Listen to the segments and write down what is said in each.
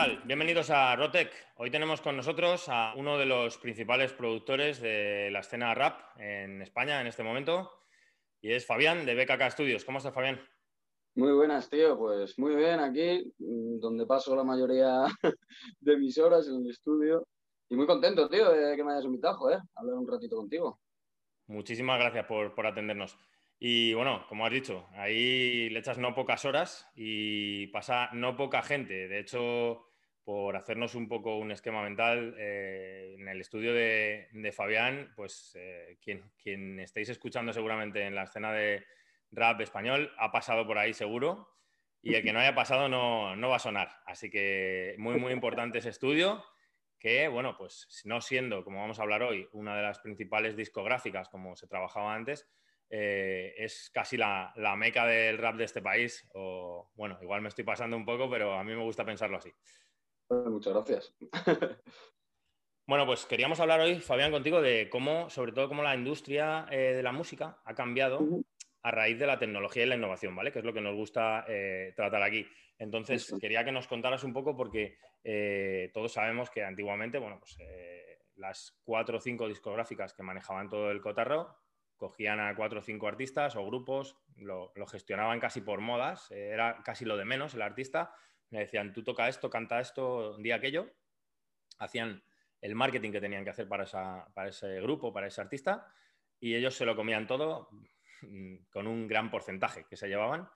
tal? Bienvenidos a Rotec. Hoy tenemos con nosotros a uno de los principales productores de la escena rap en España en este momento y es Fabián de BKK Studios. ¿Cómo estás, Fabián? Muy buenas, tío. Pues muy bien aquí, donde paso la mayoría de mis horas en el estudio. Y muy contento, tío, de que me hayas invitado, ¿eh? A hablar un ratito contigo. Muchísimas gracias por, por atendernos. Y bueno, como has dicho, ahí le echas no pocas horas y pasa no poca gente. De hecho, por hacernos un poco un esquema mental, eh, en el estudio de, Fabián, pues eh, quien, quien, estéis escuchando seguramente en la escena de rap español ha pasado por ahí seguro y el que no haya pasado no, no va a sonar. Así que muy, muy importante ese estudio que, bueno, pues no siendo, como vamos a hablar hoy, una de las principales discográficas como se trabajaba antes, eh, es casi la, meca del rap de este país. O bueno, igual me estoy pasando un poco, pero a mí me gusta pensarlo así. Muchas gracias. Bueno, pues queríamos hablar hoy, Fabián, contigo de cómo, sobre todo, cómo la industria eh, de la música ha cambiado a raíz de la tecnología y la innovación, ¿vale? Que es lo que nos gusta eh, tratar aquí. Entonces, quería que nos contaras un poco porque todos sabemos que antiguamente, bueno, pues las cuatro o cinco discográficas que manejaban todo el cotarro cogían a cuatro o cinco artistas o grupos, lo, gestionaban casi por modas, eh, era casi lo de menos el artista, me decían, tú toca esto, canta esto, día aquello, hacían el marketing que tenían que hacer para, para ese grupo, para ese artista, y ellos se lo comían todo mm, con un gran porcentaje que se llevaban,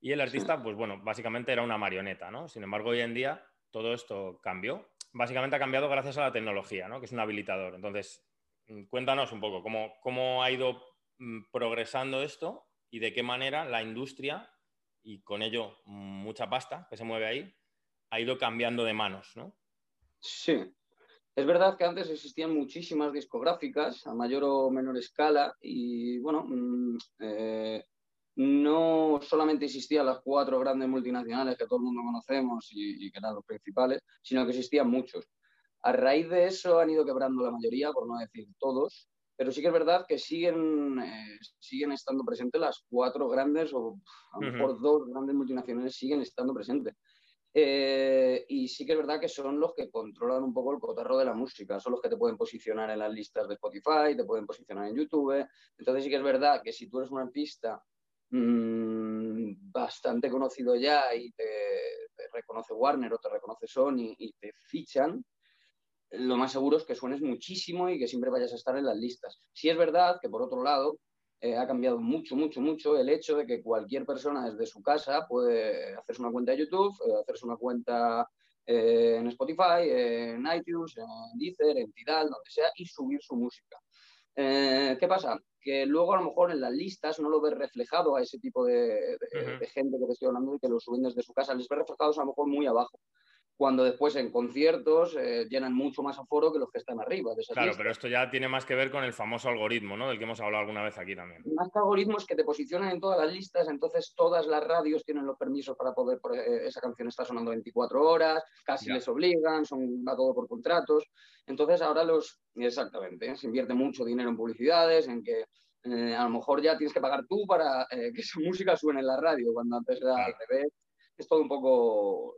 y el artista, pues bueno, básicamente era una marioneta, ¿no? Sin embargo, hoy en día todo esto cambió. Básicamente ha cambiado gracias a la tecnología, ¿no? Que es un habilitador. Entonces, mm, cuéntanos un poco cómo, cómo ha ido Mm, progresando esto y de qué manera la industria, y con ello mucha pasta que se mueve ahí, ha ido cambiando de manos, ¿no? Sí. Es verdad que antes existían muchísimas discográficas a mayor o menor escala y, bueno, mm, eh, no solamente existían las cuatro grandes multinacionales que todo el mundo conocemos y, y, que eran los principales, sino que existían muchos. A raíz de eso han ido quebrando la mayoría, por no decir todos, pero sí que es verdad que siguen, eh, siguen estando presentes las cuatro grandes, o a lo mejor dos grandes multinacionales siguen estando presentes. Eh, y sí que es verdad que son los que controlan un poco el cotarro de la música, son los que te pueden posicionar en las listas de Spotify, te pueden posicionar en YouTube. Entonces sí que es verdad que si tú eres un artista mmm, bastante conocido ya y te, te, reconoce Warner o te reconoce Sony y te fichan, lo más seguro es que suenes muchísimo y que siempre vayas a estar en las listas. Si es verdad que, por otro lado, eh, ha cambiado mucho, mucho, mucho el hecho de que cualquier persona desde su casa puede hacerse una cuenta de YouTube, eh, hacerse una cuenta eh, en Spotify, en iTunes, en Deezer, en Tidal, donde sea, y subir su música. ¿Qué pasa? Que luego a lo mejor en las listas no lo ves reflejado a ese tipo de, de gente que te estoy hablando y que lo suben desde su casa, les ves reflejados a lo mejor muy abajo cuando después en conciertos eh, llenan mucho más aforo que los que están arriba. claro, pero esto ya tiene más que ver con el famoso algoritmo, ¿no? Del que hemos hablado alguna vez aquí también. Más que algoritmos que te posicionan en todas las listas, entonces todas las radios tienen los permisos para poder, eh, esa canción está sonando 24 horas, casi les obligan, son, va todo por contratos. Entonces ahora los, exactamente, ¿eh? se invierte mucho dinero en publicidades, en que a lo mejor ya tienes que pagar tú para que esa música suene en la radio, cuando antes era al revés. Es todo un poco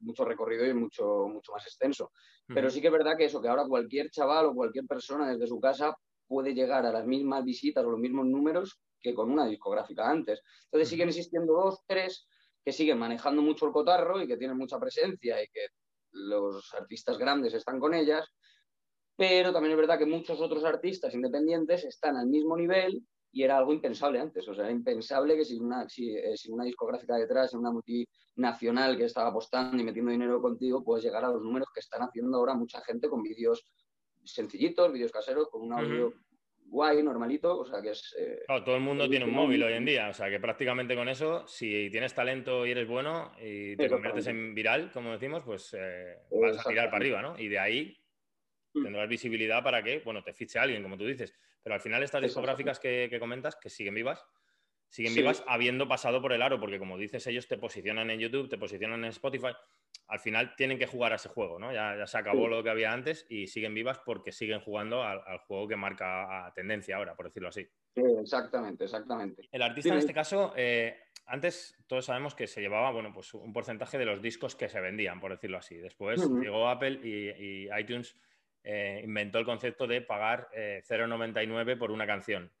mucho recorrido y mucho, mucho más extenso. Pero sí que es verdad que eso, que ahora cualquier chaval o cualquier persona desde su casa puede llegar a las mismas visitas o los mismos números que con una discográfica antes. Entonces siguen existiendo dos, tres que siguen manejando mucho el cotarro y que tienen mucha presencia y que los artistas grandes están con ellas, pero también es verdad que muchos otros artistas independientes están al mismo nivel y era algo impensable antes. O sea, era impensable que sin una, si, eh, una discográfica detrás, sin una multinacional que estaba apostando y metiendo dinero contigo, puedes llegar a los números que están haciendo ahora mucha gente con vídeos sencillitos, vídeos caseros, con un audio guay, normalito. O sea, que es. Eh, todo el mundo tiene un móvil hoy en día. O sea, que prácticamente con eso, si tienes talento y eres bueno y te conviertes en viral, como decimos, pues eh, vas a tirar para arriba, ¿no? Y de ahí mm. tendrás visibilidad para que, bueno, te fiche alguien, como tú dices. Pero al final estas discográficas que, comentas, que siguen vivas, siguen vivas habiendo pasado por el aro, porque como dices, ellos te posicionan en YouTube, te posicionan en Spotify, al final tienen que jugar a ese juego, ¿no? Ya, se acabó lo que había antes y siguen vivas porque siguen jugando al, juego que marca tendencia ahora, por decirlo así. exactamente, exactamente. El artista en este caso, eh, antes todos sabemos que se llevaba, bueno, pues un porcentaje de los discos que se vendían, por decirlo así. Después llegó Apple y, iTunes eh, inventó el concepto de pagar 0,99 por una canción.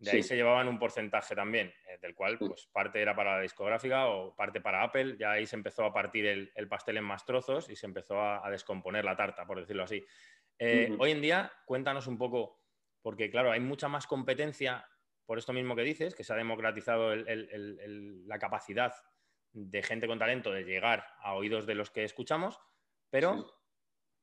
De ahí se llevaban un porcentaje también, eh, del cual pues, parte era para la discográfica o parte para Apple. Ya ahí se empezó a partir el, pastel en más trozos y se empezó a, descomponer la tarta, por decirlo así. Eh, hoy en día, cuéntanos un poco, porque claro, hay mucha más competencia por esto mismo que dices, que se ha democratizado la capacidad de gente con talento de llegar a oídos de los que escuchamos, pero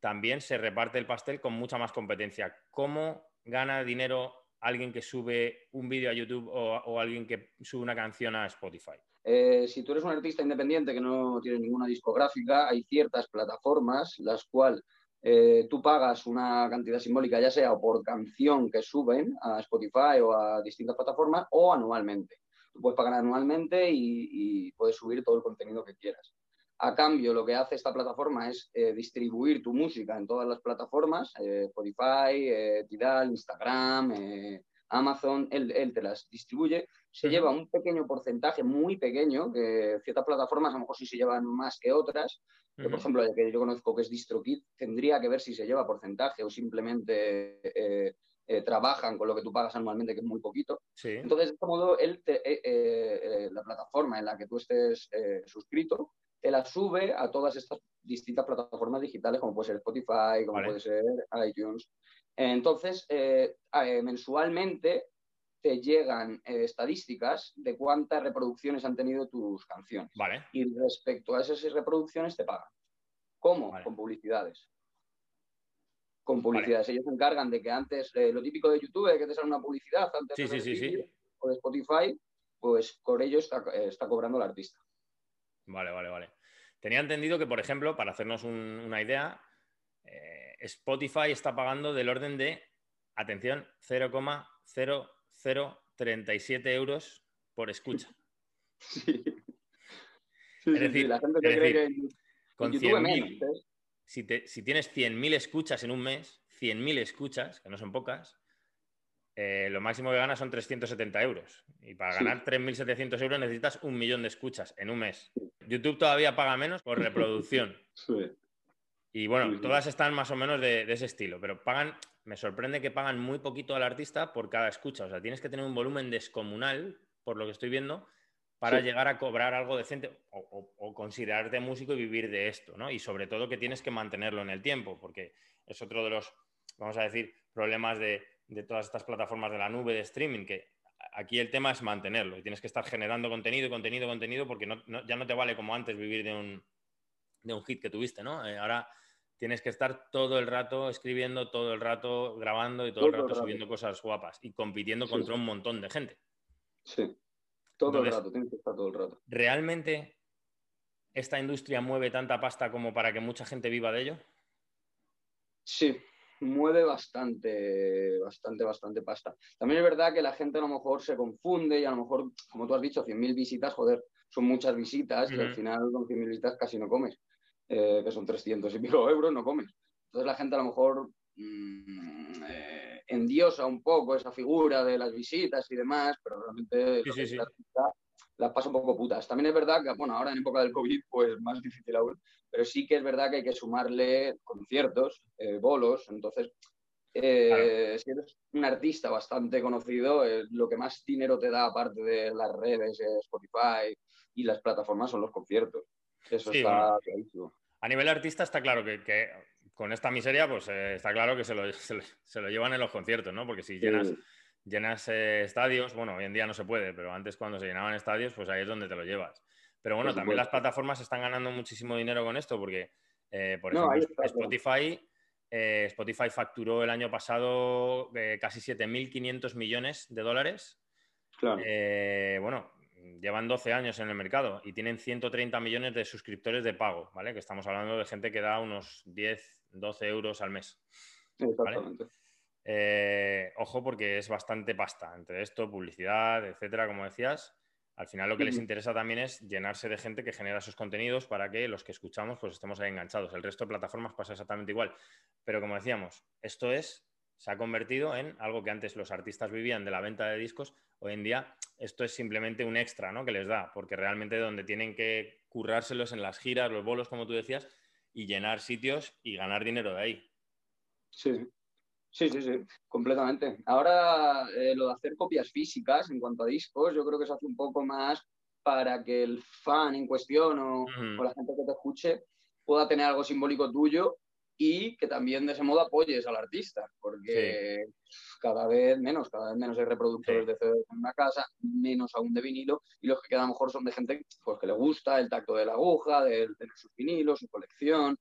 también se reparte el pastel con mucha más competencia. ¿Cómo gana dinero alguien que sube un vídeo a YouTube o, alguien que sube una canción a Spotify? Eh, si tú eres un artista independiente que no tiene ninguna discográfica, hay ciertas plataformas las cuales eh, tú pagas una cantidad simbólica, ya sea por canción que suben a Spotify o a distintas plataformas, o anualmente. Tú puedes pagar anualmente y puedes subir todo el contenido que quieras. A cambio, lo que hace esta plataforma es eh, distribuir tu música en todas las plataformas, eh, Spotify, eh, Tidal, Instagram, Amazon, él, te las distribuye. Se lleva un pequeño porcentaje, muy pequeño, que ciertas plataformas a lo mejor sí se llevan más que otras. por ejemplo, el que yo conozco que es DistroKid, tendría que ver si se lleva porcentaje o simplemente trabajan con lo que tú pagas anualmente, que es muy poquito. Entonces, de este modo, él la plataforma en la que tú estés suscrito te la sube a todas estas distintas plataformas digitales, como puede ser Spotify, como puede ser iTunes. Entonces, eh, eh, mensualmente te llegan eh, estadísticas de cuántas reproducciones han tenido tus canciones. Y respecto a esas reproducciones te pagan. ¿Cómo? Con publicidades. Con publicidades. Ellos se encargan de que antes, lo típico de YouTube, de que te sale una publicidad antes de o de Spotify, pues por ello está, está cobrando el artista. Vale, vale, vale. Tenía entendido que, por ejemplo, para hacernos una idea, eh, Spotify está pagando del orden de, atención, 0,0037 euros por escucha. Sí. es decir, la gente cree que con 100.000, si, si tienes 100.000 escuchas en un mes, 100.000 escuchas, que no son pocas, eh, lo máximo que ganas son 370 euros. Y para ganar 3.700 euros necesitas un millón de escuchas en un mes. YouTube todavía paga menos por reproducción. Y bueno, todas están más o menos de, ese estilo, pero pagan, me sorprende que pagan muy poquito al artista por cada escucha. O sea, tienes que tener un volumen descomunal, por lo que estoy viendo, para llegar a cobrar algo decente o, o, considerarte músico y vivir de esto, ¿no? Y sobre todo que tienes que mantenerlo en el tiempo, porque es otro de los, vamos a decir, problemas de de todas estas plataformas de la nube de streaming, que aquí el tema es mantenerlo y tienes que estar generando contenido, contenido, contenido, porque ya no te vale como antes vivir de un, de un hit que tuviste, ¿no? Eh, ahora tienes que estar todo el rato escribiendo, todo el rato grabando y todo, el rato, subiendo cosas guapas y compitiendo contra un montón de gente. Sí, todo el rato, tienes que estar todo el rato. ¿Realmente esta industria mueve tanta pasta como para que mucha gente viva de ello? Sí, mueve bastante, bastante, bastante pasta. También es verdad que la gente a lo mejor se confunde y a lo mejor, como tú has dicho, 100.000 visitas, joder, son muchas visitas y al final con 100.000 visitas casi no comes, eh, que son 300 y pico euros, no comes. Entonces la gente a lo mejor mm, eh, endiosa un poco esa figura de las visitas y demás, pero realmente las pasa un poco putas. También es verdad que, bueno, ahora en época del COVID, pues más difícil aún, pero sí que es verdad que hay que sumarle conciertos, eh, bolos, entonces, eh, si eres un artista bastante conocido, eh, lo que más dinero te da, aparte de las redes, Spotify y las plataformas, son los conciertos. Eso está clarísimo. A nivel artista está claro que, con esta miseria, pues está claro que se lo, se lo, llevan en los conciertos, ¿no? Porque si llenas llenas eh, estadios, bueno, hoy en día no se puede, pero antes cuando se llenaban estadios, pues ahí es donde te lo llevas. Pero bueno, también las plataformas están ganando muchísimo dinero con esto, porque, eh, por ejemplo, Spotify, eh, Spotify facturó el año pasado casi 7.500 millones de dólares. Claro. bueno, llevan 12 años en el mercado y tienen 130 millones de suscriptores de pago, ¿vale? Que estamos hablando de gente que da unos 10, 12 euros al mes. Exactamente. Eh, ojo porque es bastante pasta entre esto, publicidad, etcétera, como decías. Al final lo que les interesa también es llenarse de gente que genera sus contenidos para que los que escuchamos pues estemos ahí enganchados. El resto de plataformas pasa exactamente igual. Pero como decíamos, esto es se ha convertido en algo que antes los artistas vivían de la venta de discos, hoy en día esto es simplemente un extra ¿no? que les da, porque realmente donde tienen que currárselos en las giras, los bolos, como tú decías, y llenar sitios y ganar dinero de ahí. Sí, sí, sí, sí, completamente. Ahora eh, lo de hacer copias físicas en cuanto a discos, yo creo que se hace un poco más para que el fan en cuestión o, o la gente que te escuche pueda tener algo simbólico tuyo y que también de ese modo apoyes al artista, porque cada vez menos, cada vez menos hay reproductores de CD en una casa, menos aún de vinilo, y los que quedan mejor son de gente pues, que le gusta el tacto de la aguja, de tener sus vinilos, su colección,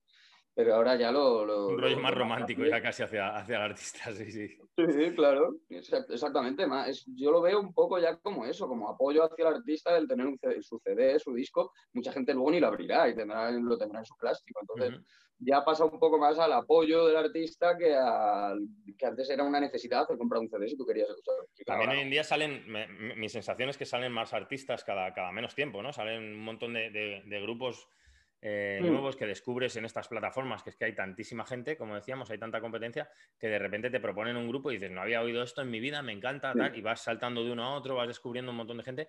pero ahora ya lo... Un rollo más romántico ya casi hacia, hacia el artista, sí, sí. Sí, claro, exactamente. yo lo veo un poco ya como eso, como apoyo hacia el artista el tener un su CD, su disco. Mucha gente luego ni lo abrirá y tendrá, lo tendrá en su plástico. Entonces, ya pasa un poco más al apoyo del artista que, que antes era una necesidad de comprar un CD si tú querías usar. También hoy en día salen, mi sensación es que salen más artistas cada, cada menos tiempo, ¿no? Salen un montón de, de grupos eh, mm. nuevos que descubres en estas plataformas, que es que hay tantísima gente, como decíamos, hay tanta competencia, que de repente te proponen un grupo y dices, no había oído esto en mi vida, me encanta, y vas saltando de uno a otro, vas descubriendo un montón de gente.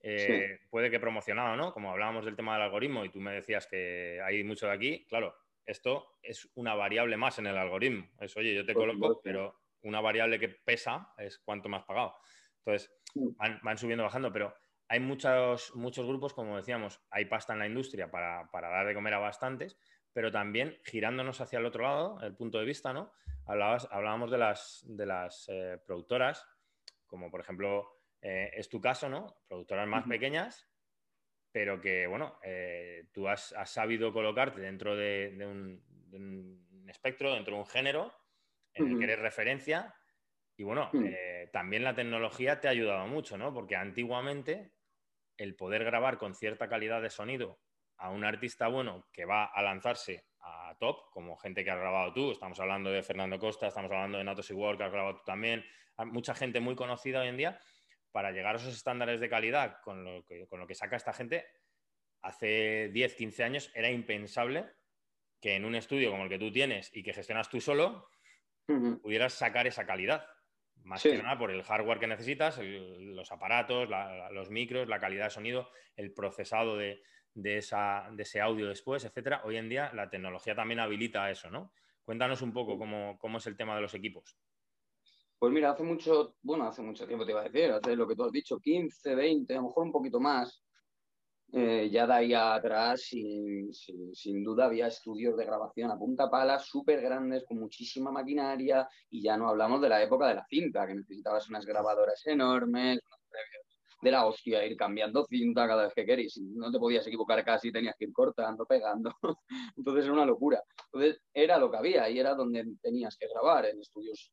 Eh, puede que promocionado, ¿no? Como hablábamos del tema del algoritmo y tú me decías que hay mucho de aquí, claro, esto es una variable más en el algoritmo. Es, oye, yo te coloco, pero una variable que pesa es cuánto me has pagado. Entonces, van, van subiendo, bajando, pero hay muchos, muchos grupos, como decíamos, hay pasta en la industria para, dar de comer a bastantes, pero también girándonos hacia el otro lado, el punto de vista, ¿no? hablábamos de las, de las eh, productoras, como por ejemplo eh, es tu caso, ¿no? Productoras más pequeñas, pero que, bueno, eh, tú has, sabido colocarte dentro de, un, espectro, dentro de un género en el que eres referencia. Y bueno, también la tecnología te ha ayudado mucho, ¿no? Porque antiguamente el poder grabar con cierta calidad de sonido a un artista bueno que va a lanzarse a top, como gente que has grabado tú, estamos hablando de Fernando Costa, estamos hablando de Natos Igual, que has grabado tú también, mucha gente muy conocida hoy en día, para llegar a esos estándares de calidad con lo que, con lo que saca esta gente, hace 10, 15 años era impensable que en un estudio como el que tú tienes y que gestionas tú solo, pudieras sacar esa calidad. Más que nada por el hardware que necesitas, los aparatos, los micros, la calidad de sonido, el procesado de, ese audio después, etcétera. Hoy en día la tecnología también habilita eso, ¿no? Cuéntanos un poco cómo, es el tema de los equipos. Pues mira, hace mucho, bueno, hace mucho tiempo te iba a decir, hace lo que tú has dicho, 15, 20, a lo mejor un poquito más, eh, ya de ahí atrás, sin, sin, duda, había estudios de grabación a punta pala súper grandes, con muchísima maquinaria, y ya no hablamos de la época de la cinta, que necesitabas unas grabadoras enormes, de la hostia, ir cambiando cinta cada vez que querías. No te podías equivocar casi, tenías que ir cortando, pegando. Entonces era una locura. Entonces era lo que había y era donde tenías que grabar, en estudios,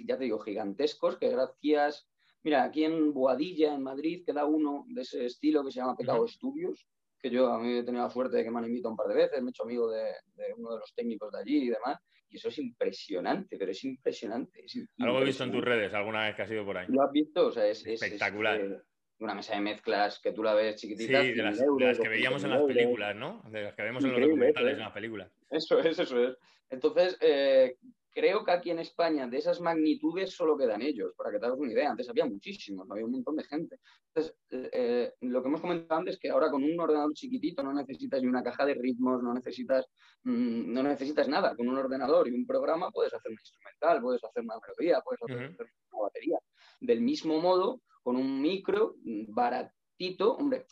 ya te digo, gigantescos, que gracias Mira, aquí en Boadilla, en Madrid, queda uno de ese estilo que se llama Pecado Estudios, que yo a mí he tenido la suerte de que me han invitado un par de veces, me he hecho amigo de, uno de los técnicos de allí y demás, y eso es impresionante, pero es impresionante. Algo he visto en tus redes alguna vez que has ido por ahí. ¿Lo has visto? O sea, es, espectacular. Eh, una mesa de mezclas que tú la ves chiquitita. Sí, de las, que veíamos en las películas, ¿no? De las que vemos en los documentales en las películas. Eso es, eso es. Entonces, eh, creo que aquí en España de esas magnitudes solo quedan ellos, para que te hagas una idea. Antes había muchísimos, había un montón de gente. Entonces, eh, eh, lo que hemos comentado antes es que ahora con un ordenador chiquitito no necesitas ni una caja de ritmos, no necesitas, mm, no necesitas nada. Con un ordenador y un programa puedes hacer un instrumental, puedes hacer una melodía, puedes hacer una batería. Del mismo modo, con un micro mm, baratito, hombre,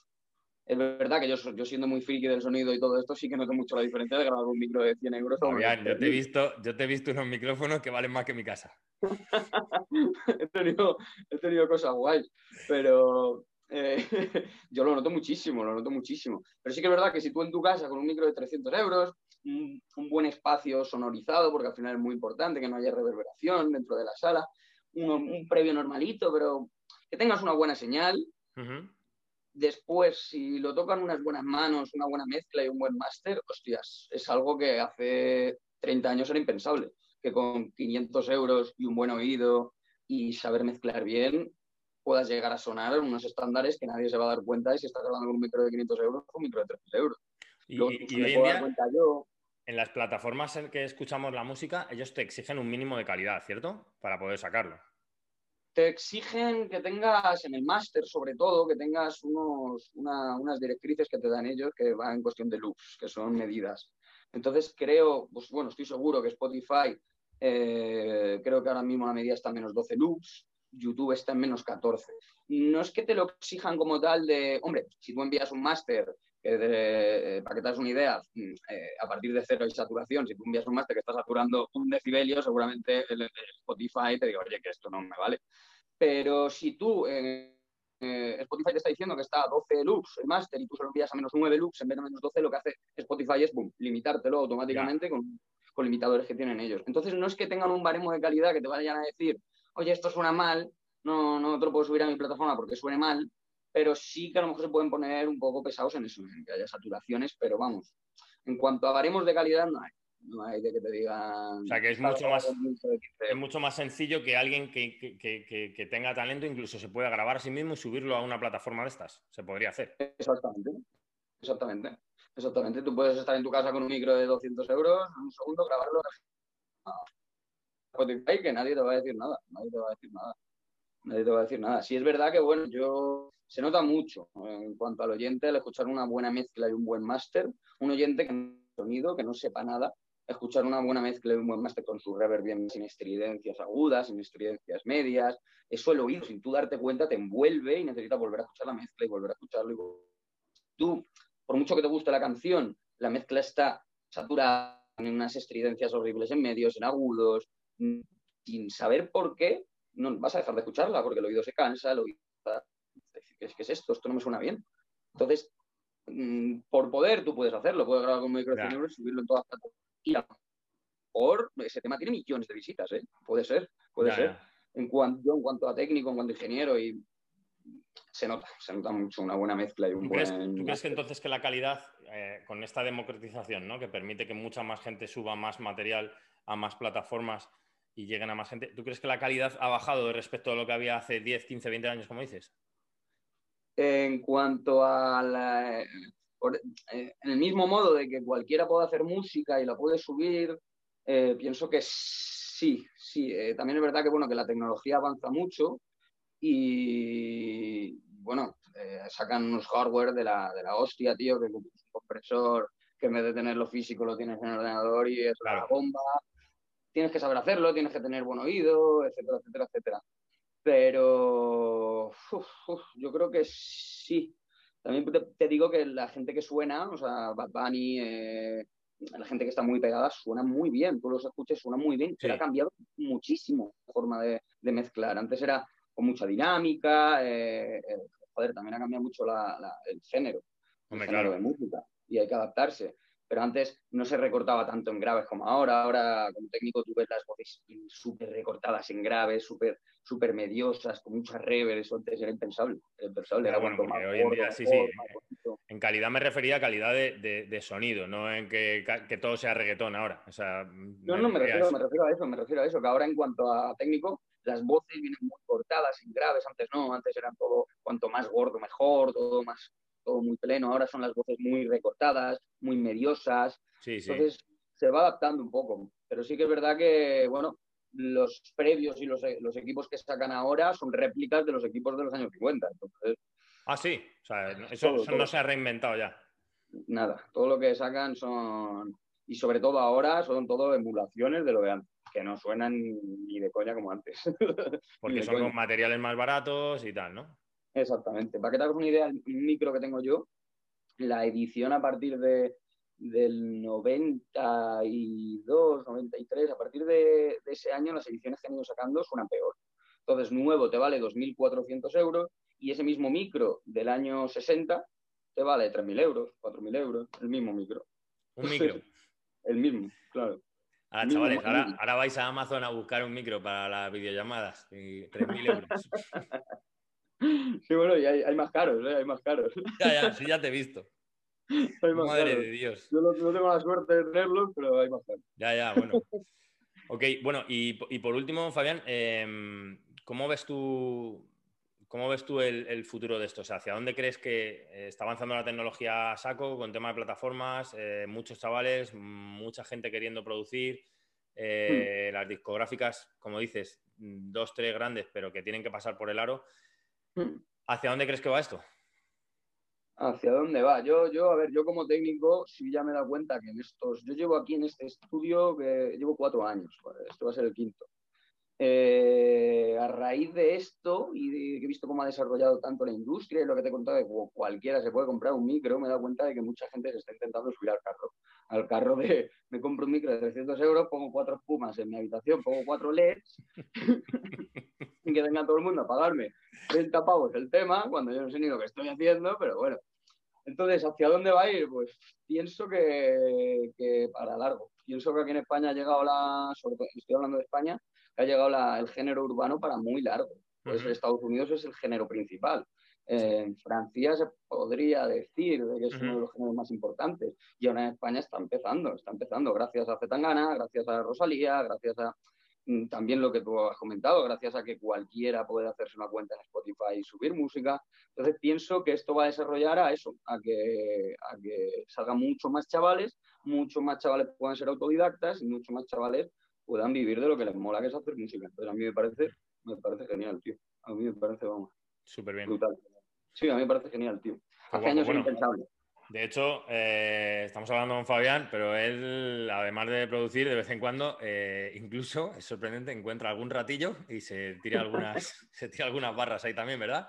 es verdad que yo, yo siendo muy friki del sonido y todo esto, sí que noto mucho la diferencia de grabar un micro de 100 euros. yo, te he visto, yo te he visto unos micrófonos que valen más que mi casa. he, tenido, he tenido cosas guays, pero eh, yo lo noto muchísimo, lo noto muchísimo. Pero sí que es verdad que si tú en tu casa con un micro de 300 euros, un, buen espacio sonorizado, porque al final es muy importante que no haya reverberación dentro de la sala, un, previo normalito, pero que tengas una buena señal. Después, si lo tocan unas buenas manos, una buena mezcla y un buen máster, hostias, es algo que hace 30 años era impensable. Que con 500 euros y un buen oído y saber mezclar bien, puedas llegar a sonar en unos estándares que nadie se va a dar cuenta de si estás grabando con un micro de 500 euros o un micro de 300 euros. Y, hoy en día, en las plataformas en que escuchamos la música, ellos te exigen un mínimo de calidad, ¿cierto? Para poder sacarlo. Te exigen que tengas en el máster, sobre todo, que tengas unos, unas directrices que te dan ellos que van en cuestión de loops, que son medidas. Entonces creo, pues bueno, estoy seguro que Spotify, eh, creo que ahora mismo la medida está en menos 12 loops, YouTube está en menos 14. No es que te lo exijan como tal de, hombre, si tú envías un máster, eh, para que te hagas una idea, mm, eh, a partir de cero hay saturación, si tú envías un máster que está saturando un decibelio, seguramente el, Spotify te diga, oye, que esto no me vale. Pero si tú, eh, Spotify te está diciendo que está a 12 loops el máster y tú se lo envías a menos 9 loops en vez de menos 12, lo que hace Spotify es boom, limitártelo automáticamente con, con limitadores que tienen ellos. Entonces no es que tengan un baremo de calidad que te vayan a decir, oye, esto suena mal, no, no te lo puedo subir a mi plataforma porque suene mal, pero sí que a lo mejor se pueden poner un poco pesados en eso, en que haya saturaciones, pero vamos, en cuanto a baremos de calidad no hay. No hay de que te digan. O sea, que es mucho más, es mucho más sencillo que alguien que, que, que, tenga talento incluso se pueda grabar a sí mismo y subirlo a una plataforma de estas. Se podría hacer. Exactamente. Exactamente. Exactamente. Tú puedes estar en tu casa con un micro de 200 euros, en un segundo grabarlo Spotify que nadie te va a decir nada, nadie te va a decir nada, nadie te va a decir nada. Si es verdad que, bueno, yo se nota mucho en cuanto al oyente al escuchar una buena mezcla y un buen máster, un oyente que no sonido, que no sepa nada, escuchar una buena mezcla y un buen máster con su reverb bien sin estridencias agudas, sin estridencias medias, eso el oído, sin tú darte cuenta, te envuelve y necesitas volver a escuchar la mezcla y volver a escucharlo. Y... Tú, por mucho que te guste la canción, la mezcla está saturada en unas estridencias horribles en medios, en agudos, sin saber por qué, no vas a dejar de escucharla porque el oído se cansa, el oído ¿qué es, esto? Esto no me suena bien. Entonces, mm, por poder tú puedes hacerlo, puedes grabar con un micrófono y subirlo en todas y por ese tema tiene millones de visitas, ¿eh? Puede ser, puede ser. En cuanto, en cuanto a técnico, en cuanto a ingeniero, y se nota, se nota mucho una buena mezcla y un ¿Tú buen... Crees, ¿Tú crees que entonces que la calidad, eh, con esta democratización, ¿no? que permite que mucha más gente suba más material a más plataformas y lleguen a más gente. ¿Tú crees que la calidad ha bajado respecto a lo que había hace 10, 15, 20 años, como dices? En cuanto a la, eh, en el mismo modo de que cualquiera puede hacer música y la puede subir, eh, pienso que sí, sí. Eh, también es verdad que bueno que la tecnología avanza mucho y bueno sacan unos hardware de la, de la hostia, tío, que es un compresor que en vez de tenerlo físico lo tienes en el ordenador y es la bomba. Tienes que saber hacerlo, tienes que tener buen oído, etcétera, etcétera, etcétera. Pero yo creo que sí. También te, digo que la gente que suena, o sea, Bad Bunny, eh, la gente que está muy pegada, suena muy bien. Tú los escuches, suena muy bien. Se ha cambiado muchísimo la forma de, mezclar. Antes era con mucha dinámica. Eh, eh, joder, también ha cambiado mucho el género, el género de música y hay que adaptarse. Pero antes no se recortaba tanto en graves como ahora. Ahora, como técnico, tú ves las voces súper recortadas en graves, súper super mediosas, con muchas rever. Eso antes era impensable. impensable. Era bueno, hoy en día, sí, sí. En calidad me refería a calidad de, de, sonido, no en que, que, todo sea reggaetón ahora. O sea, no, no, me refiero, me refiero a eso. Me refiero a eso. Que ahora, en cuanto a técnico, las voces vienen muy cortadas, en graves. Antes no, antes eran todo, cuanto más gordo, mejor, todo más todo muy pleno, ahora son las voces muy recortadas, muy mediosas. Entonces se va adaptando un poco. Pero sí que es verdad que, bueno, los previos y los, equipos que sacan ahora son réplicas de los equipos de los años 50. Entonces, ah, sí, o sea, eso, no se ha reinventado ya. Nada, todo lo que sacan son, y sobre todo ahora, son todo emulaciones de lo de antes, que no suenan ni de coña como antes. Porque son con materiales más baratos y tal, ¿no? Exactamente. Para que te hagas una idea, el micro que tengo yo, la edición a partir de, del 92, 93, a partir de, ese año las ediciones que han ido sacando suenan peor. Entonces, nuevo te vale 2.400 euros y ese mismo micro del año 60 te vale 3.000 euros, 4.000 euros, el mismo micro. Un micro. el mismo, claro. Ahora, chavales, ahora, ahora, vais a Amazon a buscar un micro para las videollamadas y 3.000 euros. Sí, bueno, y hay, más caros, ¿eh? Hay más caros. Ya, ya, sí, ya te he visto. Madre de Dios. Yo no, tengo la suerte de tenerlos, pero hay más caros. Ya, ya, bueno. Ok, bueno, y, por último, Fabián, em, ¿cómo ves tú ¿cómo ves tú el, futuro de esto? O sea, ¿hacia dónde crees que eh, está avanzando la tecnología a saco con tema de plataformas? Eh, muchos chavales, mucha gente queriendo producir. Eh, hmm. Las discográficas, como dices, dos, tres grandes, pero que tienen que pasar por el aro. Hmm. ¿Hacia dónde crees que va esto? ¿Hacia dónde va? Yo, yo, a ver, yo como técnico sí ya me he dado cuenta que en estos, yo llevo aquí en este estudio que llevo cuatro años, esto va a ser el quinto. Eh, a raíz de esto y que he visto cómo ha desarrollado tanto la industria y lo que te he contado de que cualquiera se puede comprar un micro, me he dado cuenta de que mucha gente se está intentando subir al carro. Al carro de me compro un micro de 300 euros, pongo cuatro espumas en mi habitación, pongo cuatro LEDs y que venga todo el mundo a pagarme 30 pavos el tema, cuando yo no sé ni lo que estoy haciendo, pero bueno. Entonces, ¿hacia dónde va a ir? Pues pienso que, para largo. Pienso que aquí en España ha llegado la, sobre todo, estoy hablando de España, ha llegado el género urbano para muy largo. Pues Estados Unidos es el género principal. en Francia se podría decir que es uno de los géneros más importantes. Y ahora en España está empezando, está empezando gracias a Zetangana, gracias a Rosalía, gracias a Mm, también lo que tú has comentado, gracias a que cualquiera puede hacerse una cuenta en Spotify y subir música. Entonces pienso que esto va a desarrollar a eso, a que, a que salgan mucho más chavales, muchos más chavales puedan ser autodidactas y muchos más chavales puedan vivir de lo que les mola, que es hacer música. Entonces a mí me parece, me parece genial, tío. A mí me parece, vamos. Súper bien. Brutal. Sí, a mí me parece genial, tío. Hace años impensable. De hecho, eh, estamos hablando con Fabián, pero él, además de producir de vez en cuando, eh, incluso, es sorprendente, encuentra algún ratillo y se tira algunas, se tira algunas barras ahí también, ¿verdad?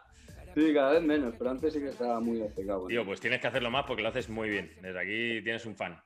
Sí, cada vez menos, pero antes sí que estaba muy despegado. Tío, pues tienes que hacerlo más porque lo haces muy bien. Desde aquí tienes un fan.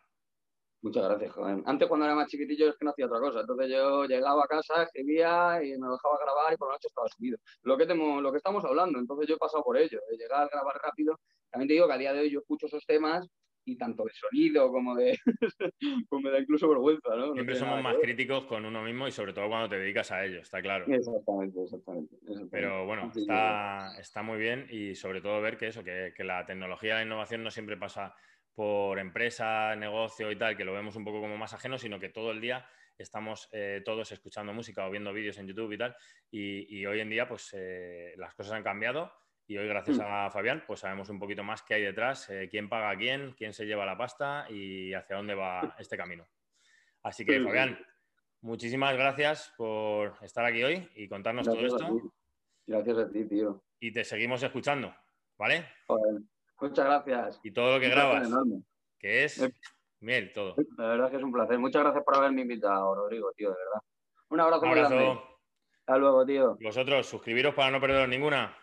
Muchas gracias, joven. Antes cuando era más chiquitillo es que no hacía otra cosa. Entonces yo llegaba a casa, escribía y me dejaba grabar y por la noche estaba subido. Lo que, lo que estamos hablando, entonces yo he pasado por ello, de llegar, a grabar rápido. También te digo que a día de hoy yo escucho esos temas y tanto de sonido como de... como me da incluso vergüenza, ¿no? Siempre somos más críticos con uno mismo y sobre todo cuando te dedicas a ello, está claro. Exactamente, exactamente. Pero bueno, está, está, muy bien y sobre todo ver que eso, que, que la tecnología la innovación no siempre pasa por empresa, negocio y tal, que lo vemos un poco como más ajeno, sino que todo el día estamos eh, todos escuchando música o viendo vídeos en YouTube y tal. Y, hoy en día, pues eh, las cosas han cambiado y hoy, gracias mm. a Fabián, pues sabemos un poquito más qué hay detrás, eh, quién paga a quién, quién se lleva la pasta y hacia dónde va este camino. Así que, Fabián, muchísimas gracias por estar aquí hoy y contarnos todo esto. Gracias a ti, tío. Y te seguimos escuchando, ¿vale? Muchas gracias. Y todo lo que grabas, que es eh, miel, todo. La verdad que es un placer. Muchas gracias por haberme invitado, Rodrigo, tío, de verdad. Un abrazo. Un abrazo. Hasta luego, tío. Y vosotros, suscribiros para no perderos ninguna.